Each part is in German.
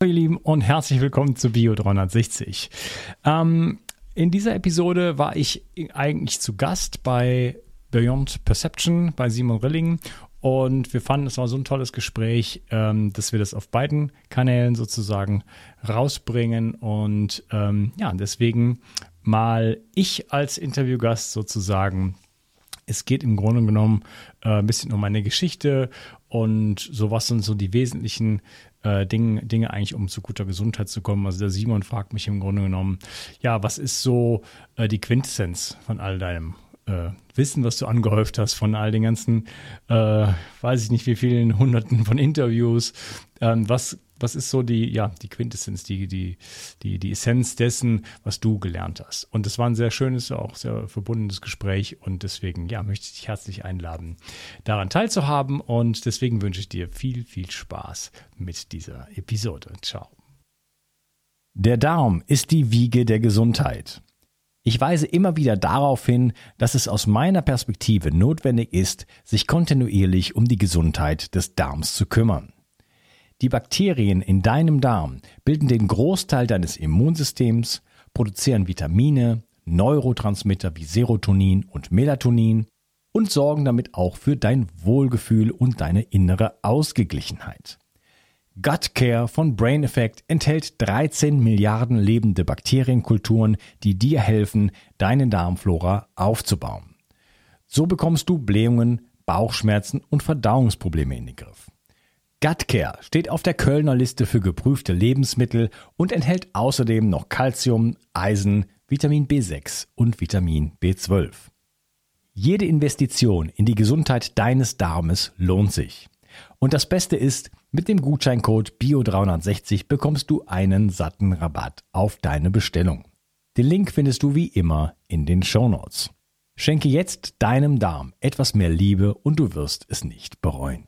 Hallo ihr Lieben und herzlich willkommen zu Bio 360. Ähm, in dieser Episode war ich eigentlich zu Gast bei Beyond Perception bei Simon Rilling. Und wir fanden, es war so ein tolles Gespräch, ähm, dass wir das auf beiden Kanälen sozusagen rausbringen. Und ähm, ja, deswegen mal ich als Interviewgast sozusagen. Es geht im Grunde genommen äh, ein bisschen um meine Geschichte und so was sind so die wesentlichen äh, Dinge, Dinge eigentlich, um zu guter Gesundheit zu kommen. Also der Simon fragt mich im Grunde genommen, ja, was ist so äh, die Quintessenz von all deinem äh, Wissen, was du angehäuft hast, von all den ganzen, äh, weiß ich nicht wie vielen Hunderten von Interviews. Ähm, was was ist so die, ja, die Quintessenz, die, die, die, die Essenz dessen, was du gelernt hast? Und es war ein sehr schönes, auch sehr verbundenes Gespräch und deswegen, ja, möchte ich dich herzlich einladen, daran teilzuhaben und deswegen wünsche ich dir viel, viel Spaß mit dieser Episode. Ciao. Der Darm ist die Wiege der Gesundheit. Ich weise immer wieder darauf hin, dass es aus meiner Perspektive notwendig ist, sich kontinuierlich um die Gesundheit des Darms zu kümmern. Die Bakterien in deinem Darm bilden den Großteil deines Immunsystems, produzieren Vitamine, Neurotransmitter wie Serotonin und Melatonin und sorgen damit auch für dein Wohlgefühl und deine innere Ausgeglichenheit. Gut Care von Brain Effect enthält 13 Milliarden lebende Bakterienkulturen, die dir helfen, deine Darmflora aufzubauen. So bekommst du Blähungen, Bauchschmerzen und Verdauungsprobleme in den Griff. Gutcare steht auf der Kölner Liste für geprüfte Lebensmittel und enthält außerdem noch Calcium, Eisen, Vitamin B6 und Vitamin B12. Jede Investition in die Gesundheit deines Darmes lohnt sich. Und das Beste ist, mit dem Gutscheincode BIO360 bekommst du einen satten Rabatt auf deine Bestellung. Den Link findest du wie immer in den Show Notes. Schenke jetzt deinem Darm etwas mehr Liebe und du wirst es nicht bereuen.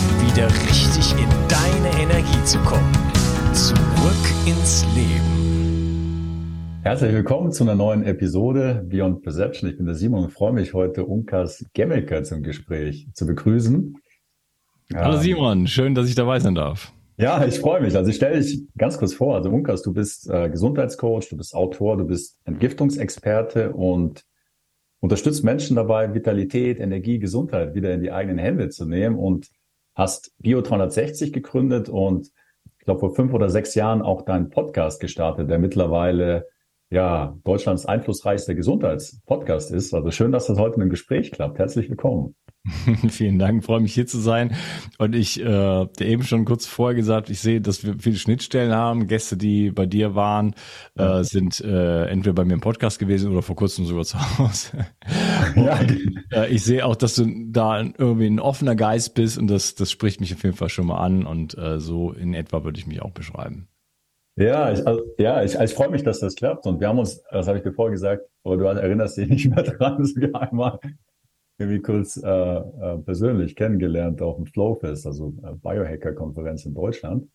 wieder richtig in deine Energie zu kommen. Zurück ins Leben. Herzlich willkommen zu einer neuen Episode Beyond Perception. Ich bin der Simon und freue mich heute Unkas Gemmelker zum Gespräch zu begrüßen. Hallo Simon, schön, dass ich dabei sein darf. Ja, ich freue mich. Also ich stelle dich ganz kurz vor. Also Unkas, du bist äh, Gesundheitscoach, du bist Autor, du bist Entgiftungsexperte und unterstützt Menschen dabei, Vitalität, Energie, Gesundheit wieder in die eigenen Hände zu nehmen und hast Bio 360 gegründet und ich glaube vor fünf oder sechs Jahren auch deinen Podcast gestartet, der mittlerweile ja Deutschlands einflussreichster Gesundheitspodcast ist. Also schön, dass das heute in einem Gespräch klappt. Herzlich willkommen. Vielen Dank, freue mich hier zu sein. Und ich, äh, der eben schon kurz vorher gesagt, ich sehe, dass wir viele Schnittstellen haben. Gäste, die bei dir waren, äh, sind äh, entweder bei mir im Podcast gewesen oder vor kurzem sogar zu Hause. Ja. äh, ich sehe auch, dass du da irgendwie ein offener Geist bist und das, das spricht mich auf jeden Fall schon mal an. Und äh, so in etwa würde ich mich auch beschreiben. Ja, ich, also, ja, ich, ich freue mich, dass das klappt. Und wir haben uns, das habe ich dir vorher gesagt, aber du erinnerst dich nicht mehr dran, dass wir einmal irgendwie kurz äh, äh, persönlich kennengelernt auf dem Flowfest, also äh, Biohacker-Konferenz in Deutschland.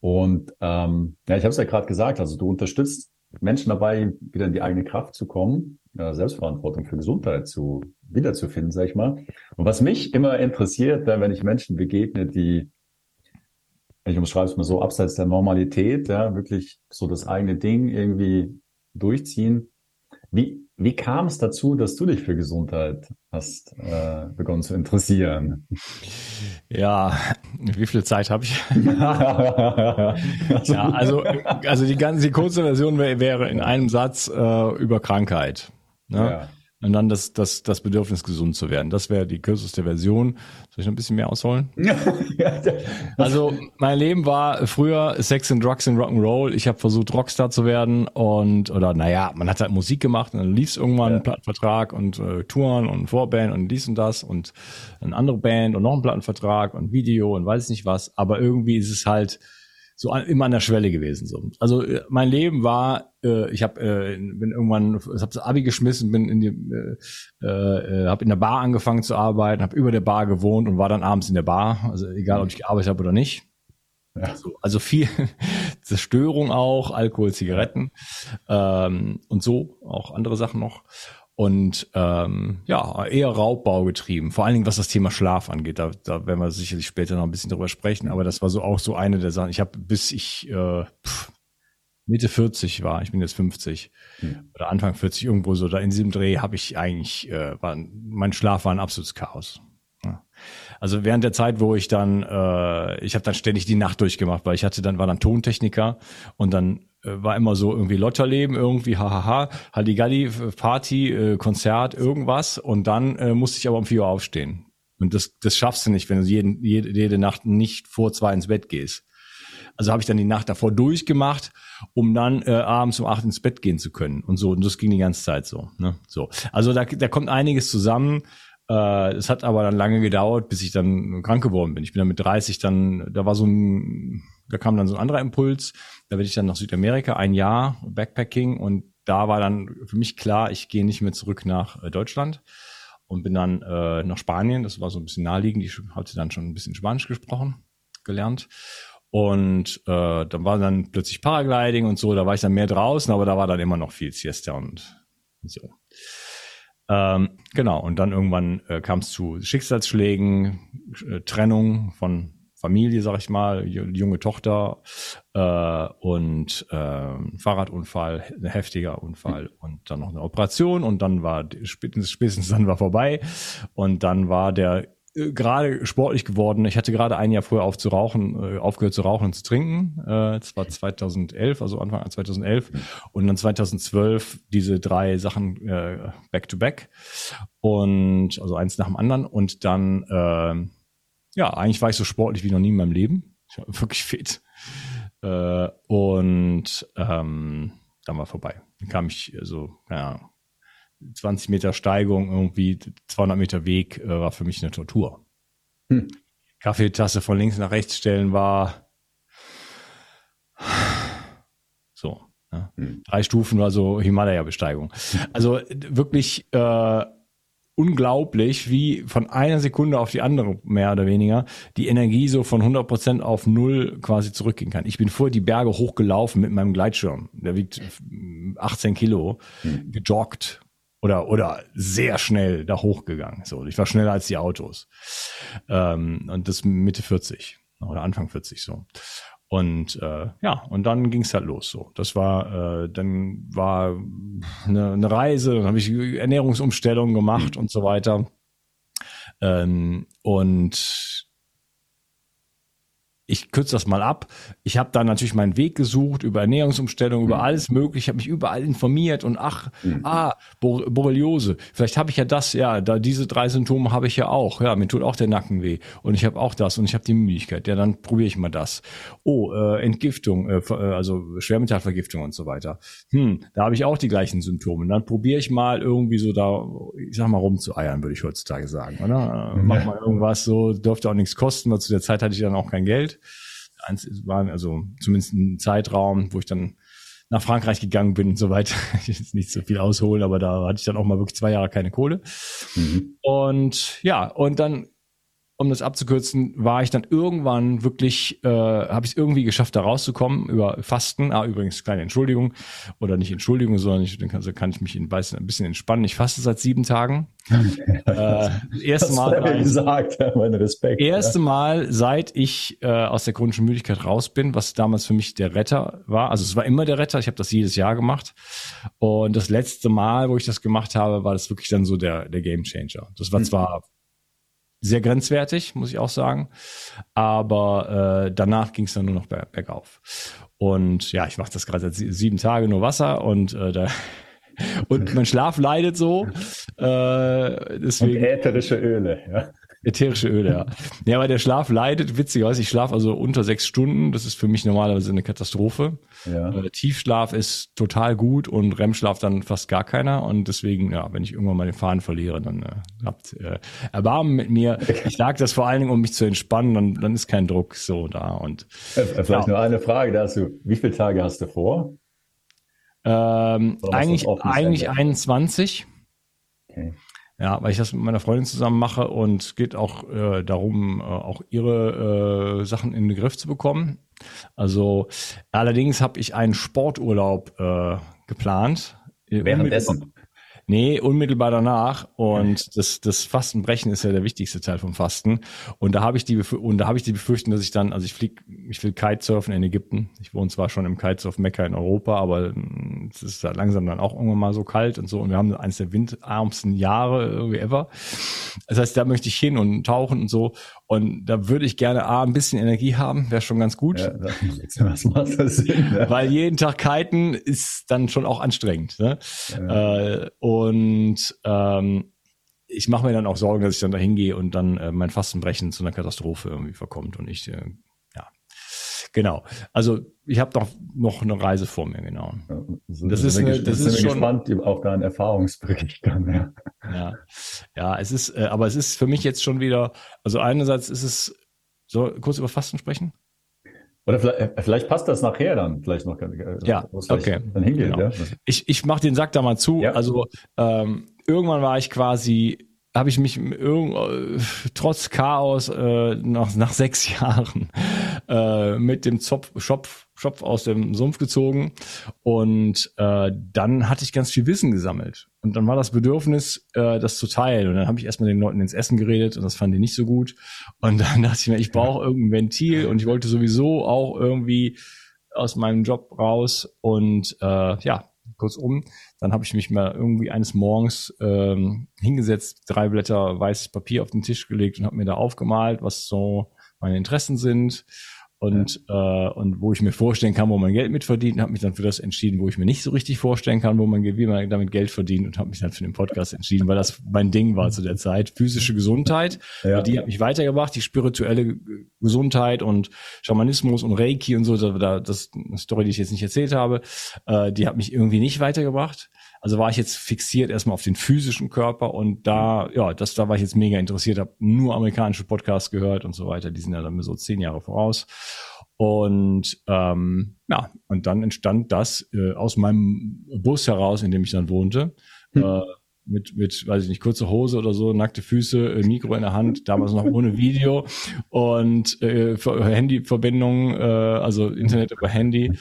Und ähm, ja, ich habe es ja gerade gesagt, also du unterstützt Menschen dabei, wieder in die eigene Kraft zu kommen, äh, Selbstverantwortung für Gesundheit zu wiederzufinden, sag ich mal. Und was mich immer interessiert, wenn ich Menschen begegne, die, ich umschreibe es mal so, abseits der Normalität, ja, wirklich so das eigene Ding irgendwie durchziehen. Wie, wie kam es dazu, dass du dich für Gesundheit hast äh, begonnen zu interessieren? Ja, wie viel Zeit habe ich? ja, also, also die ganze die kurze Version wäre in einem Satz äh, über Krankheit. Ne? Ja. Und dann das, das, das Bedürfnis, gesund zu werden. Das wäre die kürzeste Version. Soll ich noch ein bisschen mehr ausholen? also mein Leben war früher Sex and Drugs and Rock'n'Roll. Ich habe versucht, Rockstar zu werden und oder naja, man hat halt Musik gemacht und dann lief es irgendwann ja. einen Plattenvertrag und äh, Touren und Vorband und dies und das und eine andere Band und noch ein Plattenvertrag und Video und weiß nicht was. Aber irgendwie ist es halt so immer an der Schwelle gewesen. So. Also äh, mein Leben war, äh, ich habe äh, bin irgendwann, ich habe das Abi geschmissen, bin in die, äh, äh, habe in der Bar angefangen zu arbeiten, habe über der Bar gewohnt und war dann abends in der Bar. Also egal, ob ich gearbeitet habe oder nicht. Ja. Also, also viel Zerstörung auch, Alkohol, Zigaretten ähm, und so, auch andere Sachen noch. Und ähm, ja, eher Raubbau getrieben, vor allen Dingen was das Thema Schlaf angeht. Da, da werden wir sicherlich später noch ein bisschen drüber sprechen, aber das war so auch so eine der Sachen. Ich habe bis ich äh, pff, Mitte 40 war, ich bin jetzt 50 hm. oder Anfang 40 irgendwo so, da in diesem Dreh habe ich eigentlich, äh, war, mein Schlaf war ein absolutes Chaos. Also während der Zeit, wo ich dann, äh, ich habe dann ständig die Nacht durchgemacht, weil ich hatte dann, war dann Tontechniker und dann war immer so irgendwie Lotterleben, irgendwie hahaha, Halligalli, Party, äh, Konzert, irgendwas und dann äh, musste ich aber um vier Uhr aufstehen. Und das, das schaffst du nicht, wenn du jeden, jede, jede Nacht nicht vor zwei ins Bett gehst. Also habe ich dann die Nacht davor durchgemacht, um dann äh, abends um acht ins Bett gehen zu können und so. Und das ging die ganze Zeit so. Ne? So, also da, da kommt einiges zusammen. Äh, es hat aber dann lange gedauert, bis ich dann krank geworden bin. Ich bin dann mit 30 dann, da war so ein, da kam dann so ein anderer Impuls. Da bin ich dann nach Südamerika, ein Jahr Backpacking und da war dann für mich klar, ich gehe nicht mehr zurück nach äh, Deutschland und bin dann äh, nach Spanien. Das war so ein bisschen naheliegend. Ich hatte dann schon ein bisschen Spanisch gesprochen, gelernt. Und äh, dann war dann plötzlich Paragliding und so, da war ich dann mehr draußen, aber da war dann immer noch viel Siesta und so. Ähm, genau, und dann irgendwann äh, kam es zu Schicksalsschlägen, äh, Trennung von Familie, sag ich mal, junge Tochter äh, und äh, Fahrradunfall, ein heftiger Unfall und dann noch eine Operation und dann war spätestens, spätestens dann war vorbei. Und dann war der gerade sportlich geworden. Ich hatte gerade ein Jahr früher auf zu rauchen, äh, aufgehört zu rauchen und zu trinken. Äh, das war 2011, also Anfang 2011. Und dann 2012 diese drei Sachen äh, back to back. Und also eins nach dem anderen. Und dann, äh, ja, eigentlich war ich so sportlich wie noch nie in meinem Leben. Ich war wirklich fit. Äh, und ähm, dann war vorbei. Dann kam ich so, ja, 20 Meter Steigung, irgendwie 200 Meter Weg, äh, war für mich eine Tortur. Hm. Kaffeetasse von links nach rechts stellen war so. Ja. Hm. Drei Stufen war so Himalaya-Besteigung. Also wirklich äh, unglaublich, wie von einer Sekunde auf die andere, mehr oder weniger, die Energie so von 100 Prozent auf null quasi zurückgehen kann. Ich bin vorher die Berge hochgelaufen mit meinem Gleitschirm. Der wiegt 18 Kilo, hm. gejoggt oder oder sehr schnell da hochgegangen. So, ich war schneller als die Autos. Ähm, und das Mitte 40 oder Anfang 40 so. Und äh, ja, und dann ging's halt los so. Das war, äh, dann war eine, eine Reise, dann habe ich Ernährungsumstellungen gemacht mhm. und so weiter. Ähm, und ich kürze das mal ab. Ich habe da natürlich meinen Weg gesucht über Ernährungsumstellung, über mhm. alles mögliche. Ich habe mich überall informiert und ach, mhm. ah, Bor Borreliose. Vielleicht habe ich ja das, ja, da diese drei Symptome habe ich ja auch. Ja, mir tut auch der Nacken weh und ich habe auch das und ich habe die Müdigkeit. Ja, dann probiere ich mal das. Oh, äh, Entgiftung, äh, äh, also Schwermetallvergiftung und so weiter. Hm, da habe ich auch die gleichen Symptome. Dann probiere ich mal irgendwie so da, ich sag mal rumzueiern, würde ich heutzutage sagen, oder? Äh, mach mal irgendwas so, dürfte auch nichts kosten, weil zu der Zeit hatte ich dann auch kein Geld. Eins war also zumindest ein Zeitraum, wo ich dann nach Frankreich gegangen bin und so weiter. Ich jetzt nicht so viel ausholen, aber da hatte ich dann auch mal wirklich zwei Jahre keine Kohle. Mhm. Und ja, und dann um das abzukürzen, war ich dann irgendwann wirklich, äh, habe ich es irgendwie geschafft, da rauszukommen über Fasten. Ah, übrigens, kleine Entschuldigung. Oder nicht Entschuldigung, sondern ich, dann kann, so kann ich mich in, ein bisschen entspannen. Ich faste seit sieben Tagen. äh, erste Mal. Seit, gesagt, ja, mein Respekt. Erste ja. Mal, seit ich äh, aus der chronischen Müdigkeit raus bin, was damals für mich der Retter war. Also es war immer der Retter. Ich habe das jedes Jahr gemacht. Und das letzte Mal, wo ich das gemacht habe, war das wirklich dann so der, der Game Changer. Das war hm. Sehr grenzwertig, muss ich auch sagen. Aber äh, danach ging es dann nur noch bergauf. Und ja, ich mache das gerade seit sieben Tage nur Wasser und äh, da und mein Schlaf leidet so. Äh, deswegen, und ätherische Öle, ja. Ätherische Öle, ja. Ja, aber der Schlaf leidet, witzigerweise, ich schlafe also unter sechs Stunden. Das ist für mich normalerweise eine Katastrophe. Ja. Äh, Tiefschlaf ist total gut und REM-Schlaf dann fast gar keiner. Und deswegen, ja, wenn ich irgendwann mal den Faden verliere, dann äh, habt äh, Erbarmen mit mir. Ich sage das vor allen Dingen, um mich zu entspannen, dann, dann ist kein Druck so da. Und äh, Vielleicht ja. nur eine Frage dazu. Wie viele Tage hast du vor? Ähm, eigentlich eigentlich 21. Okay. Ja, weil ich das mit meiner Freundin zusammen mache und es geht auch äh, darum, äh, auch ihre äh, Sachen in den Griff zu bekommen. Also allerdings habe ich einen Sporturlaub äh, geplant. Währenddessen. Nee, unmittelbar danach. Und das, das Fastenbrechen ist ja der wichtigste Teil vom Fasten. Und da habe ich die und da habe ich die Befürchtung, dass ich dann, also ich flieg, ich will Kitesurfen in Ägypten. Ich wohne zwar schon im Kitesurf Mekka in Europa, aber mm, es ist halt langsam dann auch irgendwann mal so kalt und so. Und wir haben eines der windarmsten Jahre irgendwie ever. Das heißt, da möchte ich hin und tauchen und so. Und da würde ich gerne A, ein bisschen Energie haben, wäre schon ganz gut. Ja, das macht das Sinn, ne? Weil jeden Tag kiten ist dann schon auch anstrengend. Ne? Ja. Äh, und ähm, ich mache mir dann auch Sorgen, dass ich dann da hingehe und dann äh, mein Fastenbrechen zu einer Katastrophe irgendwie verkommt und ich äh, Genau. Also ich habe doch noch eine Reise vor mir, genau. Ja, das ist, eine, das ist schon gespannt auf deinen Erfahrungsbericht dann. Ja. ja, ja, es ist, äh, aber es ist für mich jetzt schon wieder. Also einerseits ist es so kurz über Fasten sprechen. Oder vielleicht, äh, vielleicht passt das nachher dann vielleicht noch. Äh, ja, okay. Dann hingeht, genau. ja. Ich, ich mache den Sack da mal zu. Ja. Also ähm, irgendwann war ich quasi habe ich mich äh, trotz Chaos äh, nach, nach sechs Jahren äh, mit dem Zopf, Schopf, Schopf aus dem Sumpf gezogen. Und äh, dann hatte ich ganz viel Wissen gesammelt. Und dann war das Bedürfnis, äh, das zu teilen. Und dann habe ich erstmal den Leuten ins Essen geredet und das fanden die nicht so gut. Und dann dachte ich mir, ich brauche irgendein Ventil und ich wollte sowieso auch irgendwie aus meinem Job raus. Und äh, ja, kurzum, dann habe ich mich mal irgendwie eines Morgens ähm, hingesetzt, drei Blätter weißes Papier auf den Tisch gelegt und habe mir da aufgemalt, was so meine Interessen sind und, ja. äh, und wo ich mir vorstellen kann, wo man Geld mit verdient, habe mich dann für das entschieden, wo ich mir nicht so richtig vorstellen kann, wo man wie man damit Geld verdient und habe mich dann für den Podcast entschieden, weil das mein Ding war zu der Zeit. Physische Gesundheit, ja. die hat mich weitergebracht, die spirituelle Gesundheit und Schamanismus und Reiki und so, da, das eine Story, die ich jetzt nicht erzählt habe, äh, die hat mich irgendwie nicht weitergebracht. Also war ich jetzt fixiert erstmal auf den physischen Körper und da, ja, das, da war ich jetzt mega interessiert, habe nur amerikanische Podcasts gehört und so weiter. Die sind ja dann so zehn Jahre voraus. Und ähm, ja, und dann entstand das äh, aus meinem Bus heraus, in dem ich dann wohnte. Hm. Äh, mit, mit, weiß ich nicht, kurze Hose oder so, nackte Füße, äh, Mikro in der Hand, damals noch ohne Video und äh, Handyverbindung, äh, also Internet über Handy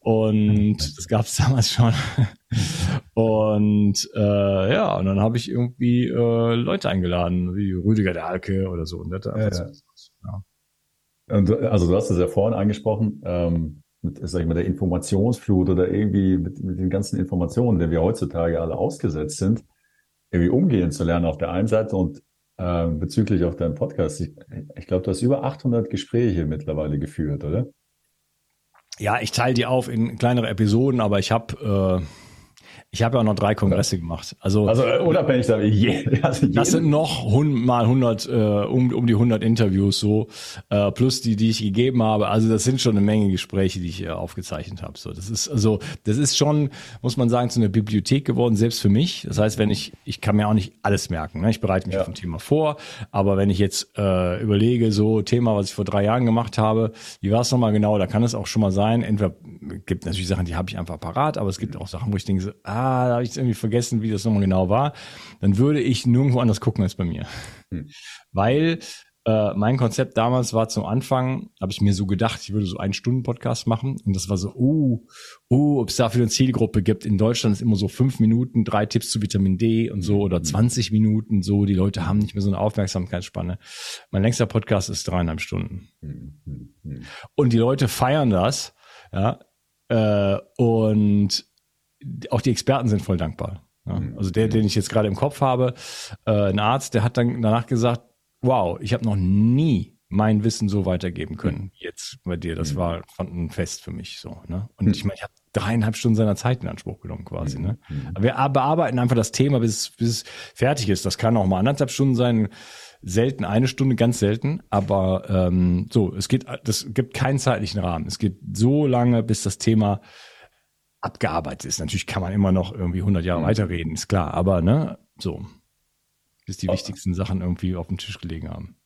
und das gab es damals schon. und äh, ja, und dann habe ich irgendwie äh, Leute eingeladen, wie Rüdiger Dahlke oder so. Und, das, ja, ja. ja. und also du hast es ja vorhin angesprochen, ähm, mit, sag ich mal, der Informationsflut oder irgendwie mit, mit den ganzen Informationen, der wir heutzutage alle ausgesetzt sind irgendwie umgehen zu lernen auf der einen Seite und äh, bezüglich auf deinem Podcast. Ich, ich glaube, du hast über 800 Gespräche mittlerweile geführt, oder? Ja, ich teile die auf in kleinere Episoden, aber ich habe äh, ich habe ja auch noch drei Kongresse gemacht. Also, also äh, unabhängig davon. Je, also das sind noch hund, mal 100, äh, um, um die 100 Interviews so, äh, plus die, die ich gegeben habe. Also das sind schon eine Menge Gespräche, die ich äh, aufgezeichnet habe. So, das ist also, das ist schon, muss man sagen, zu einer Bibliothek geworden, selbst für mich. Das heißt, wenn ich, ich kann mir auch nicht alles merken. Ne? Ich bereite mich ja. auf ein Thema vor, aber wenn ich jetzt äh, überlege, so Thema, was ich vor drei Jahren gemacht habe, wie war es nochmal genau? Da kann es auch schon mal sein. Entweder gibt natürlich Sachen, die habe ich einfach parat, aber es gibt auch Sachen, wo ich denke, ah, ah, da habe ich irgendwie vergessen, wie das nochmal genau war, dann würde ich nirgendwo anders gucken als bei mir. Hm. Weil äh, mein Konzept damals war zum Anfang, habe ich mir so gedacht, ich würde so einen Stunden Podcast machen und das war so, uh, uh, ob es dafür eine Zielgruppe gibt. In Deutschland ist immer so fünf Minuten, drei Tipps zu Vitamin D und so oder 20 hm. Minuten so. Die Leute haben nicht mehr so eine Aufmerksamkeitsspanne. Mein längster Podcast ist dreieinhalb Stunden. Hm, und die Leute feiern das, ja, äh, und auch die Experten sind voll dankbar. Ja. Mhm. Also der, den ich jetzt gerade im Kopf habe, äh, ein Arzt, der hat dann danach gesagt, wow, ich habe noch nie mein Wissen so weitergeben können. Jetzt bei dir, das mhm. war fand ein Fest für mich so. Ne? Und mhm. ich meine, ich habe dreieinhalb Stunden seiner Zeit in Anspruch genommen quasi. Ne? Mhm. Aber wir bearbeiten einfach das Thema, bis, bis es fertig ist. Das kann auch mal anderthalb Stunden sein, selten eine Stunde, ganz selten. Aber ähm, so, es geht, das gibt keinen zeitlichen Rahmen. Es geht so lange, bis das Thema abgearbeitet ist. Natürlich kann man immer noch irgendwie 100 Jahre Mhm. weiterreden, ist klar. Aber ne, so, bis die Oh. wichtigsten Sachen irgendwie auf dem Tisch gelegen haben.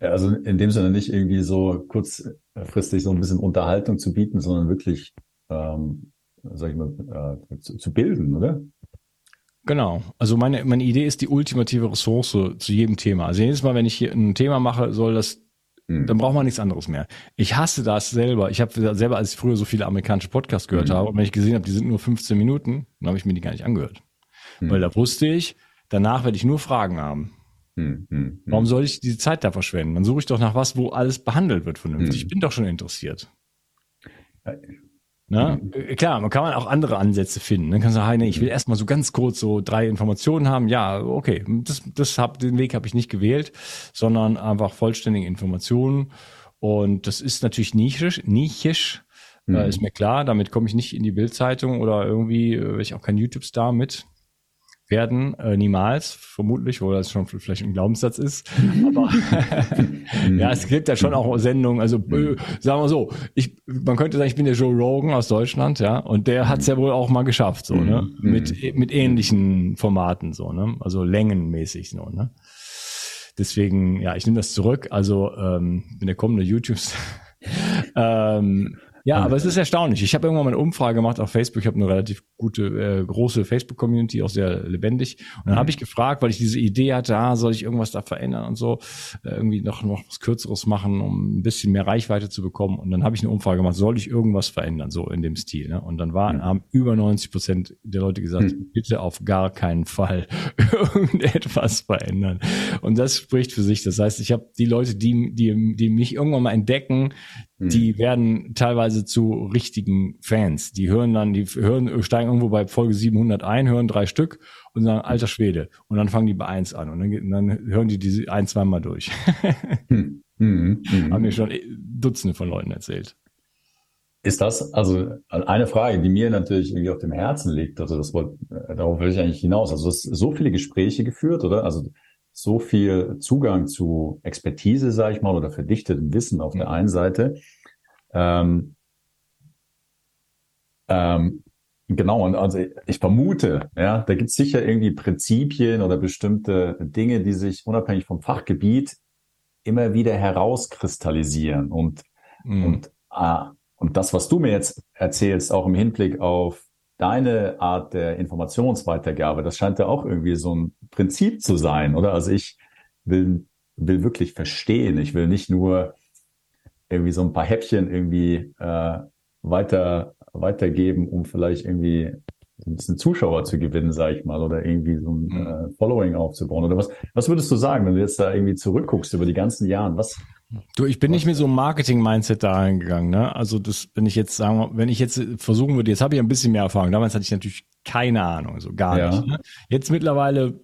Ja, also in dem Sinne nicht irgendwie so kurzfristig so ein bisschen Unterhaltung zu bieten, sondern wirklich, ähm, sag ich mal, äh, zu, zu bilden, oder? Genau. Also meine, meine Idee ist die ultimative Ressource zu jedem Thema. Also jedes Mal, wenn ich hier ein Thema mache, soll das, Mhm. dann braucht man nichts anderes mehr. Ich hasse das selber. Ich habe selber, als ich früher so viele amerikanische Podcasts gehört Mhm. habe, und wenn ich gesehen habe, die sind nur 15 Minuten, dann habe ich mir die gar nicht angehört. Mhm. Weil da wusste ich, danach werde ich nur Fragen haben. Hm, hm, Warum soll ich diese Zeit da verschwenden? Dann suche ich doch nach was, wo alles behandelt wird vernünftig. Ich bin doch schon interessiert. Ne? Äh, Klar, man kann man auch andere Ansätze finden. Dann kann man sagen, hey, ich will erstmal so ganz kurz so drei Informationen haben. Ja, okay, das, das hab, den Weg habe ich nicht gewählt, sondern einfach vollständige Informationen. Und das ist natürlich nischisch, nichisch, Mhm. äh, ist mir klar. Damit komme ich nicht in die Bildzeitung oder irgendwie, äh, ich auch kein YouTube-Star mit werden, äh, niemals, vermutlich, wo das schon vielleicht ein Glaubenssatz ist. Aber ja, es gibt ja schon auch Sendungen, also äh, sagen wir so, ich, man könnte sagen, ich bin der Joe Rogan aus Deutschland, ja, und der hat es ja wohl auch mal geschafft, so, ne? Mhm. Mit, mit ähnlichen Formaten, so, ne? Also längenmäßig, so, ne? Deswegen, ja, ich nehme das zurück. Also ähm, bin der kommende YouTube. ähm, ja, aber es ist erstaunlich. Ich habe irgendwann mal eine Umfrage gemacht auf Facebook. Ich habe eine relativ gute, äh, große Facebook-Community, auch sehr lebendig. Und dann habe ich gefragt, weil ich diese Idee hatte, ah, soll ich irgendwas da verändern und so, äh, irgendwie noch, noch was Kürzeres machen, um ein bisschen mehr Reichweite zu bekommen. Und dann habe ich eine Umfrage gemacht, soll ich irgendwas verändern, so in dem Stil. Ne? Und dann waren, haben über 90 Prozent der Leute gesagt, bitte auf gar keinen Fall irgendetwas verändern. Und das spricht für sich. Das heißt, ich habe die Leute, die, die, die mich irgendwann mal entdecken, die werden teilweise zu richtigen Fans. Die hören dann, die hören, steigen irgendwo bei Folge 700 ein, hören drei Stück und sagen, alter Schwede. Und dann fangen die bei eins an und dann, dann hören die diese ein, zweimal durch. Hm, hm, hm. Haben mir schon Dutzende von Leuten erzählt. Ist das, also eine Frage, die mir natürlich irgendwie auf dem Herzen liegt, also das wollte, äh, darauf will ich eigentlich hinaus. Also du hast so viele Gespräche geführt, oder? Also so viel Zugang zu Expertise, sage ich mal, oder verdichtetem Wissen auf der einen Seite. Ähm, ähm, genau, und also ich vermute, ja, da gibt es sicher irgendwie Prinzipien oder bestimmte Dinge, die sich unabhängig vom Fachgebiet immer wieder herauskristallisieren und Mhm. und, ah, und das, was du mir jetzt erzählst, auch im Hinblick auf deine Art der Informationsweitergabe, das scheint ja auch irgendwie so ein Prinzip zu sein, oder? Also ich will, will wirklich verstehen. Ich will nicht nur irgendwie so ein paar Häppchen irgendwie äh, weiter, weitergeben, um vielleicht irgendwie ein bisschen Zuschauer zu gewinnen, sage ich mal, oder irgendwie so ein Mhm. äh, Following aufzubauen. Oder was, was würdest du sagen, wenn du jetzt da irgendwie zurückguckst über die ganzen Jahre? Was, Du, ich bin nicht mit so einem Marketing-Mindset da reingegangen, ne? Also das, wenn ich jetzt sagen, wir- wenn ich jetzt versuchen würde, jetzt habe ich ein bisschen mehr Erfahrung. Damals hatte ich natürlich keine Ahnung, so gar Ja. nicht. Ne? Jetzt mittlerweile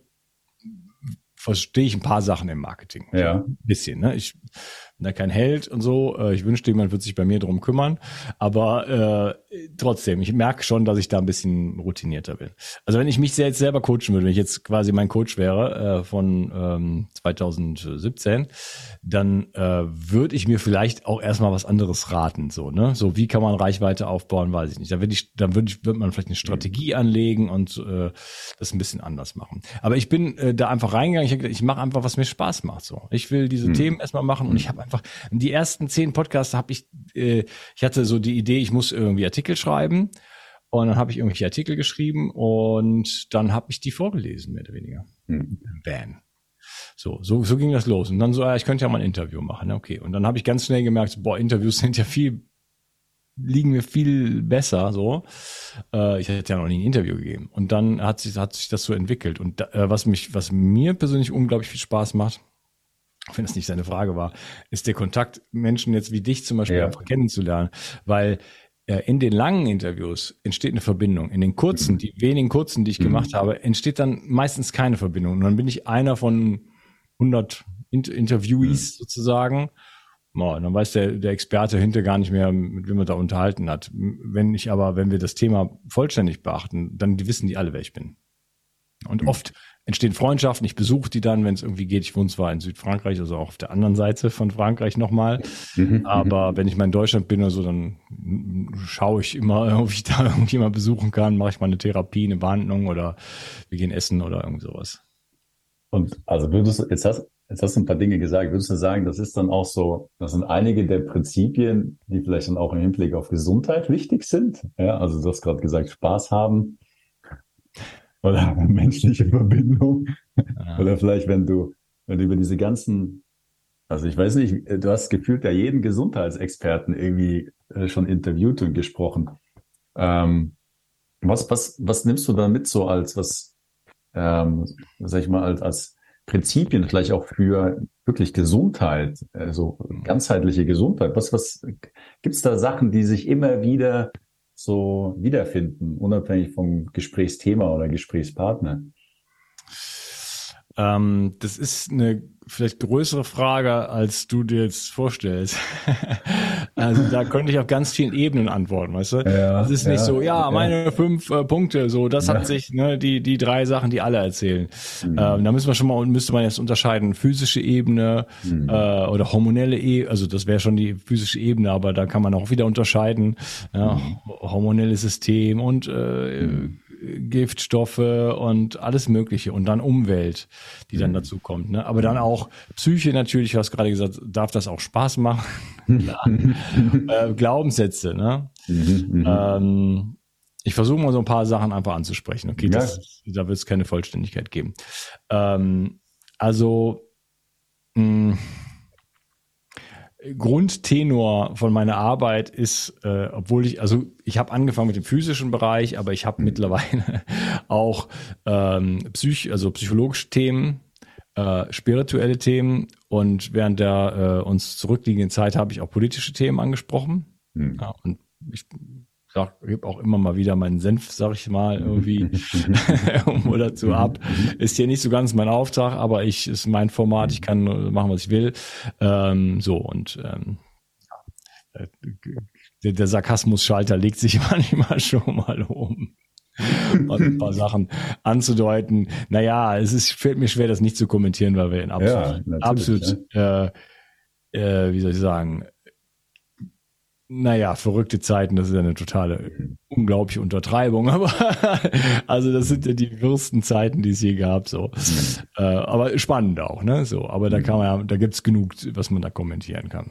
verstehe ich ein paar Sachen im Marketing. Ja. So ein bisschen, ne? Ich bin da kein Held und so. Äh, Ich wünschte, jemand würde sich bei mir drum kümmern. Aber äh, trotzdem, ich merke schon, dass ich da ein bisschen routinierter bin. Also wenn ich mich jetzt selber coachen würde, wenn ich jetzt quasi mein Coach wäre äh, von ähm, 2017, dann äh, würde ich mir vielleicht auch erstmal was anderes raten. So, ne? So, wie kann man Reichweite aufbauen, weiß ich nicht. Da würde ich, dann würde ich, würde man vielleicht eine Strategie anlegen und äh, das ein bisschen anders machen. Aber ich bin äh, da einfach reingegangen. Ich, ich mache einfach, was mir Spaß macht. So, ich will diese Themen erstmal machen und ich habe einfach die ersten zehn Podcasts habe ich, äh, ich hatte so die Idee, ich muss irgendwie Artikel schreiben. Und dann habe ich irgendwelche Artikel geschrieben und dann habe ich die vorgelesen, mehr oder weniger. hm. Van. So, so, so ging das los. Und dann so, ja, ich könnte ja mal ein Interview machen. Okay. Und dann habe ich ganz schnell gemerkt, boah, Interviews sind ja viel, liegen mir viel besser. So, äh, ich hätte ja noch nie ein Interview gegeben. Und dann hat sich, hat sich das so entwickelt. Und da, äh, was mich, was mir persönlich unglaublich viel Spaß macht, wenn das nicht seine Frage war, ist der Kontakt Menschen jetzt wie dich zum Beispiel Ja. einfach kennenzulernen, weil äh, in den langen Interviews entsteht eine Verbindung. In den kurzen, die wenigen kurzen, die ich Mhm. gemacht habe, entsteht dann meistens keine Verbindung. Und dann bin ich einer von 100 Inter Interviewees sozusagen. Oh, dann weiß der, der Experte hinter gar nicht mehr, mit wem man da unterhalten hat. Wenn ich aber, wenn wir das Thema vollständig beachten, dann wissen die alle, wer ich bin. Und mhm. oft entstehen Freundschaften. Ich besuche die dann, wenn es irgendwie geht. Ich wohne zwar in Südfrankreich, also auch auf der anderen Seite von Frankreich nochmal. Mhm. Aber wenn ich mal in Deutschland bin oder so, dann schaue ich immer, ob ich da irgendwie mal besuchen kann. Mache ich mal eine Therapie, eine Behandlung oder wir gehen essen oder irgend sowas. Und also würdest du, jetzt hast, jetzt hast du ein paar Dinge gesagt. Würdest du sagen, das ist dann auch so, das sind einige der Prinzipien, die vielleicht dann auch im Hinblick auf Gesundheit wichtig sind? Ja, also du hast gerade gesagt, Spaß haben oder menschliche Verbindung. Ja. Oder vielleicht, wenn du, wenn du über diese ganzen, also ich weiß nicht, du hast gefühlt ja jeden Gesundheitsexperten irgendwie äh, schon interviewt und gesprochen. Ähm, was, was, was nimmst du da mit so als, was, ähm, sag ich mal, als, als Prinzipien vielleicht auch für wirklich Gesundheit, also ganzheitliche Gesundheit? Was, was, gibt's da Sachen, die sich immer wieder so wiederfinden, unabhängig vom Gesprächsthema oder Gesprächspartner? Ähm, das ist eine vielleicht größere Frage, als du dir jetzt vorstellst. also da könnte ich auf ganz vielen Ebenen antworten, weißt du? Ja, es ist ja, nicht so, ja, meine ja. fünf äh, Punkte, so, das hat sich, ne, die, die drei Sachen, die alle erzählen. Mhm. Ähm, da müssen wir schon mal, müsste man jetzt unterscheiden, physische Ebene mhm. äh, oder hormonelle Ebene, also das wäre schon die physische Ebene, aber da kann man auch wieder unterscheiden, ja, mhm. hormonelles System und äh, mhm. Giftstoffe und alles Mögliche und dann Umwelt, die dann mhm. dazu kommt. Ne? Aber dann auch Psyche natürlich, du hast gerade gesagt, darf das auch Spaß machen? äh, Glaubenssätze, ne? Mhm, mhm, ähm, ich versuche mal so ein paar Sachen einfach anzusprechen. Okay, ja. das, da wird es keine Vollständigkeit geben. Ähm, also mh, Grundtenor von meiner Arbeit ist, äh, obwohl ich, also ich habe angefangen mit dem physischen Bereich, aber ich habe mhm. mittlerweile auch ähm, Psych, also psychologische Themen, äh, spirituelle Themen und während der äh, uns zurückliegenden Zeit habe ich auch politische Themen angesprochen. Mhm. Ja, und ich sag, gebe auch immer mal wieder meinen Senf, sag ich mal, irgendwie um oder zu ab. Ist hier nicht so ganz mein Auftrag, aber ich ist mein Format, ich kann machen, was ich will. Ähm, so und ähm, der, der Sarkasmus-Schalter legt sich manchmal schon mal um. ein paar Sachen anzudeuten. Naja, es ist, fällt mir schwer, das nicht zu kommentieren, weil wir in absolut, ja, absolut ja. Äh, äh, wie soll ich sagen, naja, verrückte Zeiten, das ist ja eine totale, unglaubliche Untertreibung, aber also das sind ja die wirsten Zeiten, die es je gab, so. Äh, aber spannend auch, ne? So, aber da kann man ja, da gibt's genug, was man da kommentieren kann.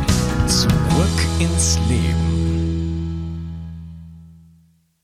Zurück ins Leben.